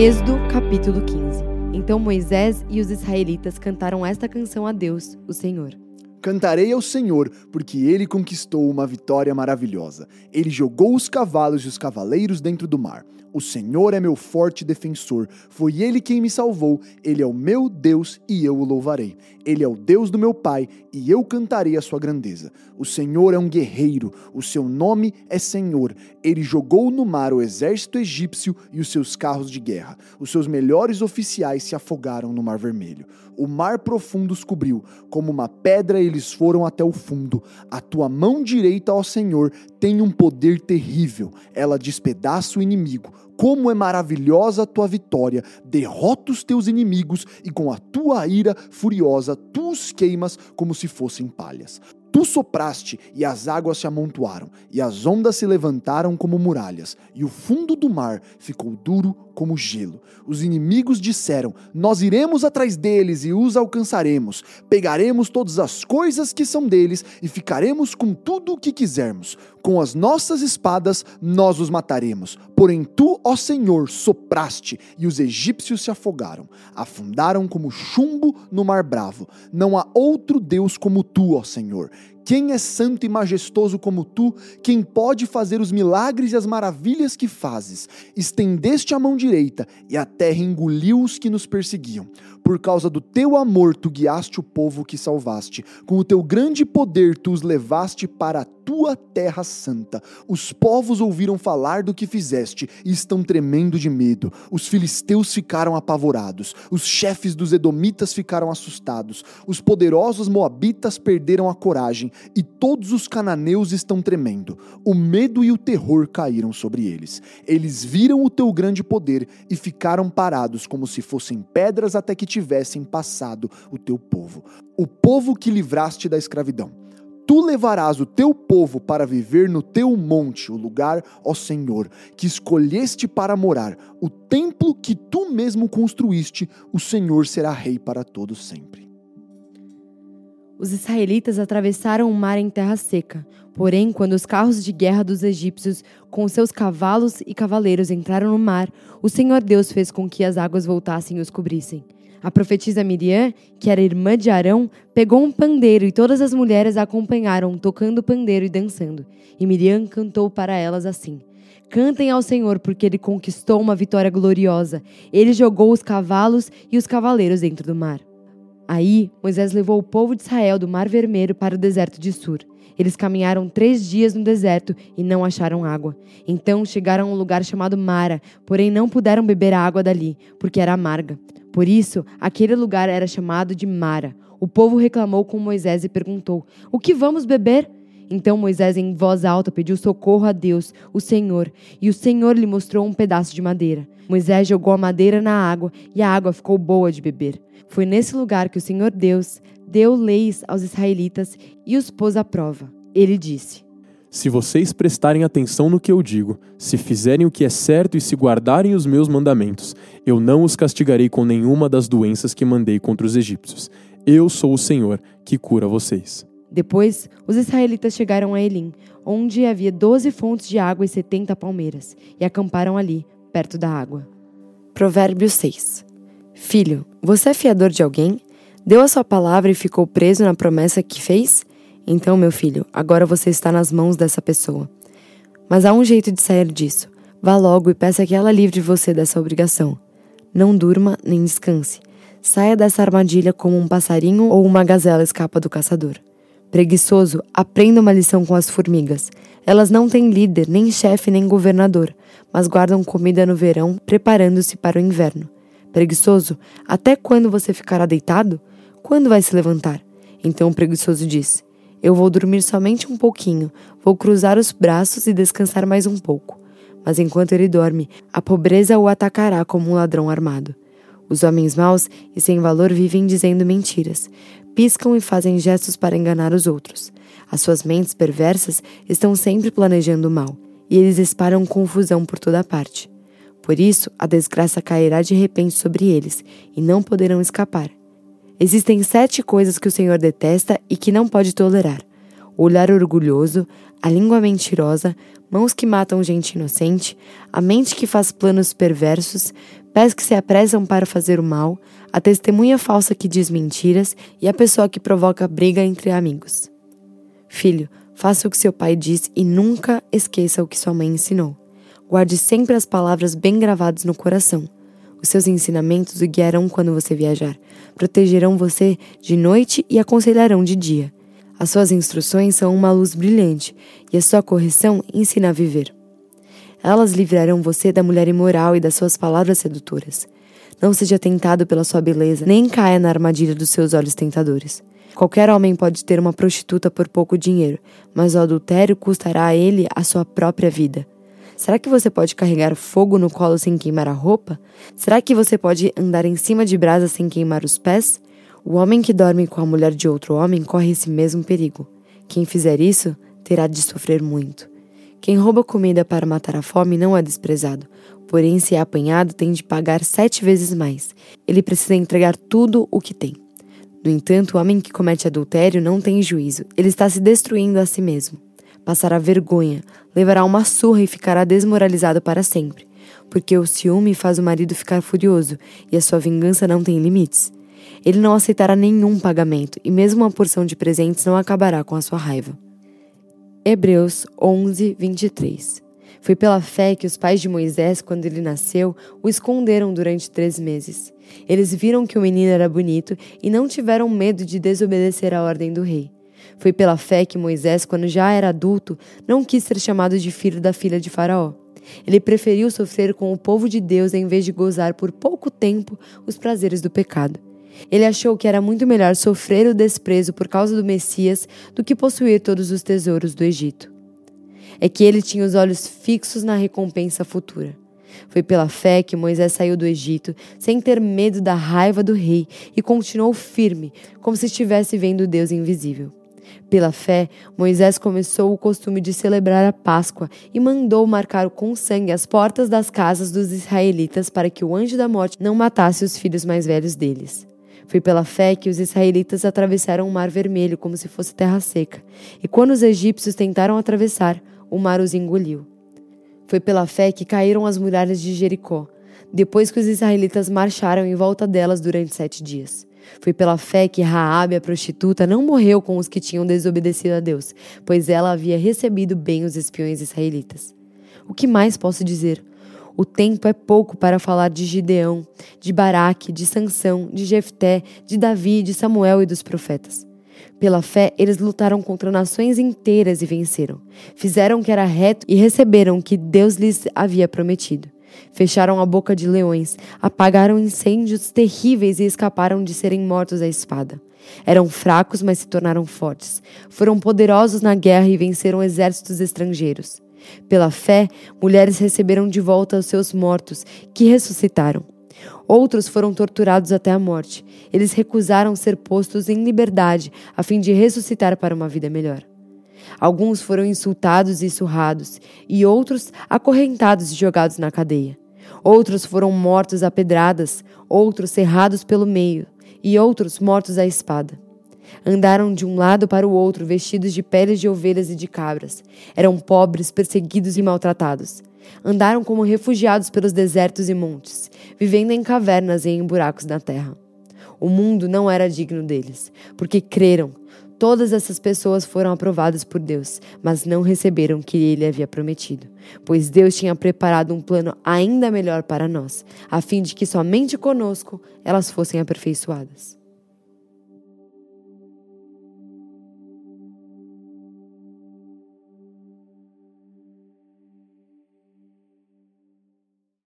Êxodo capítulo 15 Então Moisés e os israelitas cantaram esta canção a Deus, o Senhor. Cantarei ao Senhor, porque ele conquistou uma vitória maravilhosa. Ele jogou os cavalos e os cavaleiros dentro do mar. O Senhor é meu forte defensor. Foi ele quem me salvou. Ele é o meu Deus e eu o louvarei. Ele é o Deus do meu pai e eu cantarei a sua grandeza. O Senhor é um guerreiro. O seu nome é Senhor. Ele jogou no mar o exército egípcio e os seus carros de guerra. Os seus melhores oficiais se afogaram no mar vermelho. O mar profundo os cobriu. Como uma pedra eles foram até o fundo. A tua mão direita, ó Senhor, tem um poder terrível. Ela despedaça o inimigo como é maravilhosa a tua vitória! Derrota os teus inimigos e com a tua ira furiosa tu os queimas como se fossem palhas. Tu sopraste e as águas se amontoaram, e as ondas se levantaram como muralhas, e o fundo do mar ficou duro como gelo. Os inimigos disseram: Nós iremos atrás deles e os alcançaremos. Pegaremos todas as coisas que são deles e ficaremos com tudo o que quisermos. Com as nossas espadas nós os mataremos. Porém, tu, ó Senhor, sopraste e os egípcios se afogaram. Afundaram como chumbo no mar bravo. Não há outro Deus como tu, ó Senhor quem é santo e majestoso como tu? Quem pode fazer os milagres e as maravilhas que fazes? Estendeste a mão direita e a terra engoliu os que nos perseguiam. Por causa do teu amor, tu guiaste o povo que salvaste. Com o teu grande poder, tu os levaste para a tua terra santa. Os povos ouviram falar do que fizeste e estão tremendo de medo. Os filisteus ficaram apavorados. Os chefes dos edomitas ficaram assustados. Os poderosos moabitas perderam a coragem e todos os cananeus estão tremendo. O medo e o terror caíram sobre eles. Eles viram o teu grande poder e ficaram parados como se fossem pedras até que tivessem passado o teu povo. O povo que livraste da escravidão. Tu levarás o teu povo para viver no teu monte, o lugar, ó Senhor, que escolheste para morar, o templo que tu mesmo construíste, o Senhor será rei para todos sempre. Os israelitas atravessaram o mar em terra seca. Porém, quando os carros de guerra dos egípcios, com seus cavalos e cavaleiros, entraram no mar, o Senhor Deus fez com que as águas voltassem e os cobrissem. A profetisa Miriam, que era irmã de Arão, pegou um pandeiro e todas as mulheres a acompanharam, tocando pandeiro e dançando. E Miriam cantou para elas assim: Cantem ao Senhor, porque ele conquistou uma vitória gloriosa. Ele jogou os cavalos e os cavaleiros dentro do mar. Aí Moisés levou o povo de Israel do Mar Vermelho para o deserto de Sur. Eles caminharam três dias no deserto e não acharam água. Então chegaram a um lugar chamado Mara, porém não puderam beber a água dali, porque era amarga. Por isso, aquele lugar era chamado de Mara. O povo reclamou com Moisés e perguntou: O que vamos beber? Então Moisés, em voz alta, pediu socorro a Deus, o Senhor, e o Senhor lhe mostrou um pedaço de madeira. Moisés jogou a madeira na água e a água ficou boa de beber. Foi nesse lugar que o Senhor Deus deu leis aos israelitas e os pôs à prova. Ele disse: se vocês prestarem atenção no que eu digo, se fizerem o que é certo e se guardarem os meus mandamentos, eu não os castigarei com nenhuma das doenças que mandei contra os egípcios. Eu sou o Senhor que cura vocês. Depois, os israelitas chegaram a Elim, onde havia doze fontes de água e setenta palmeiras, e acamparam ali, perto da água. Provérbios 6 Filho, você é fiador de alguém? Deu a sua palavra e ficou preso na promessa que fez? Então, meu filho, agora você está nas mãos dessa pessoa. Mas há um jeito de sair disso. Vá logo e peça que ela livre você dessa obrigação. Não durma nem descanse. Saia dessa armadilha como um passarinho ou uma gazela escapa do caçador. Preguiçoso, aprenda uma lição com as formigas. Elas não têm líder, nem chefe, nem governador, mas guardam comida no verão, preparando-se para o inverno. Preguiçoso, até quando você ficará deitado? Quando vai se levantar? Então o preguiçoso diz: eu vou dormir somente um pouquinho, vou cruzar os braços e descansar mais um pouco. Mas enquanto ele dorme, a pobreza o atacará como um ladrão armado. Os homens maus e sem valor vivem dizendo mentiras, piscam e fazem gestos para enganar os outros. As suas mentes perversas estão sempre planejando o mal, e eles espalham confusão por toda parte. Por isso, a desgraça cairá de repente sobre eles, e não poderão escapar. Existem sete coisas que o Senhor detesta e que não pode tolerar: olhar orgulhoso, a língua mentirosa, mãos que matam gente inocente, a mente que faz planos perversos, pés que se apressam para fazer o mal, a testemunha falsa que diz mentiras e a pessoa que provoca briga entre amigos. Filho, faça o que seu pai diz e nunca esqueça o que sua mãe ensinou. Guarde sempre as palavras bem gravadas no coração. Os seus ensinamentos o guiarão quando você viajar, protegerão você de noite e aconselharão de dia. As suas instruções são uma luz brilhante e a sua correção ensina a viver. Elas livrarão você da mulher imoral e das suas palavras sedutoras. Não seja tentado pela sua beleza, nem caia na armadilha dos seus olhos tentadores. Qualquer homem pode ter uma prostituta por pouco dinheiro, mas o adultério custará a ele a sua própria vida. Será que você pode carregar fogo no colo sem queimar a roupa? Será que você pode andar em cima de brasa sem queimar os pés? O homem que dorme com a mulher de outro homem corre esse mesmo perigo. Quem fizer isso terá de sofrer muito. Quem rouba comida para matar a fome não é desprezado, porém, se é apanhado, tem de pagar sete vezes mais. Ele precisa entregar tudo o que tem. No entanto, o homem que comete adultério não tem juízo, ele está se destruindo a si mesmo passará vergonha, levará uma surra e ficará desmoralizado para sempre, porque o ciúme faz o marido ficar furioso e a sua vingança não tem limites. Ele não aceitará nenhum pagamento e mesmo uma porção de presentes não acabará com a sua raiva. Hebreus 11, 23 Foi pela fé que os pais de Moisés, quando ele nasceu, o esconderam durante três meses. Eles viram que o menino era bonito e não tiveram medo de desobedecer a ordem do rei. Foi pela fé que Moisés, quando já era adulto, não quis ser chamado de filho da filha de Faraó. Ele preferiu sofrer com o povo de Deus em vez de gozar por pouco tempo os prazeres do pecado. Ele achou que era muito melhor sofrer o desprezo por causa do Messias do que possuir todos os tesouros do Egito. É que ele tinha os olhos fixos na recompensa futura. Foi pela fé que Moisés saiu do Egito, sem ter medo da raiva do rei, e continuou firme, como se estivesse vendo Deus invisível. Pela fé, Moisés começou o costume de celebrar a Páscoa e mandou marcar com sangue as portas das casas dos israelitas para que o anjo da morte não matasse os filhos mais velhos deles. Foi pela fé que os israelitas atravessaram o Mar Vermelho como se fosse terra seca, e quando os egípcios tentaram atravessar, o mar os engoliu. Foi pela fé que caíram as muralhas de Jericó, depois que os israelitas marcharam em volta delas durante sete dias. Foi pela fé que Raabe, a prostituta, não morreu com os que tinham desobedecido a Deus, pois ela havia recebido bem os espiões israelitas. O que mais posso dizer? O tempo é pouco para falar de Gideão, de Baraque, de Sansão, de Jefté, de Davi, de Samuel e dos profetas. Pela fé, eles lutaram contra nações inteiras e venceram. Fizeram o que era reto e receberam o que Deus lhes havia prometido. Fecharam a boca de leões, apagaram incêndios terríveis e escaparam de serem mortos à espada. Eram fracos, mas se tornaram fortes. Foram poderosos na guerra e venceram exércitos estrangeiros. Pela fé, mulheres receberam de volta os seus mortos, que ressuscitaram. Outros foram torturados até a morte. Eles recusaram ser postos em liberdade, a fim de ressuscitar para uma vida melhor. Alguns foram insultados e surrados, e outros acorrentados e jogados na cadeia. Outros foram mortos a pedradas, outros cerrados pelo meio, e outros mortos à espada. Andaram de um lado para o outro vestidos de peles de ovelhas e de cabras. Eram pobres, perseguidos e maltratados. Andaram como refugiados pelos desertos e montes, vivendo em cavernas e em buracos na terra. O mundo não era digno deles, porque creram, Todas essas pessoas foram aprovadas por Deus, mas não receberam o que ele havia prometido, pois Deus tinha preparado um plano ainda melhor para nós, a fim de que somente conosco elas fossem aperfeiçoadas.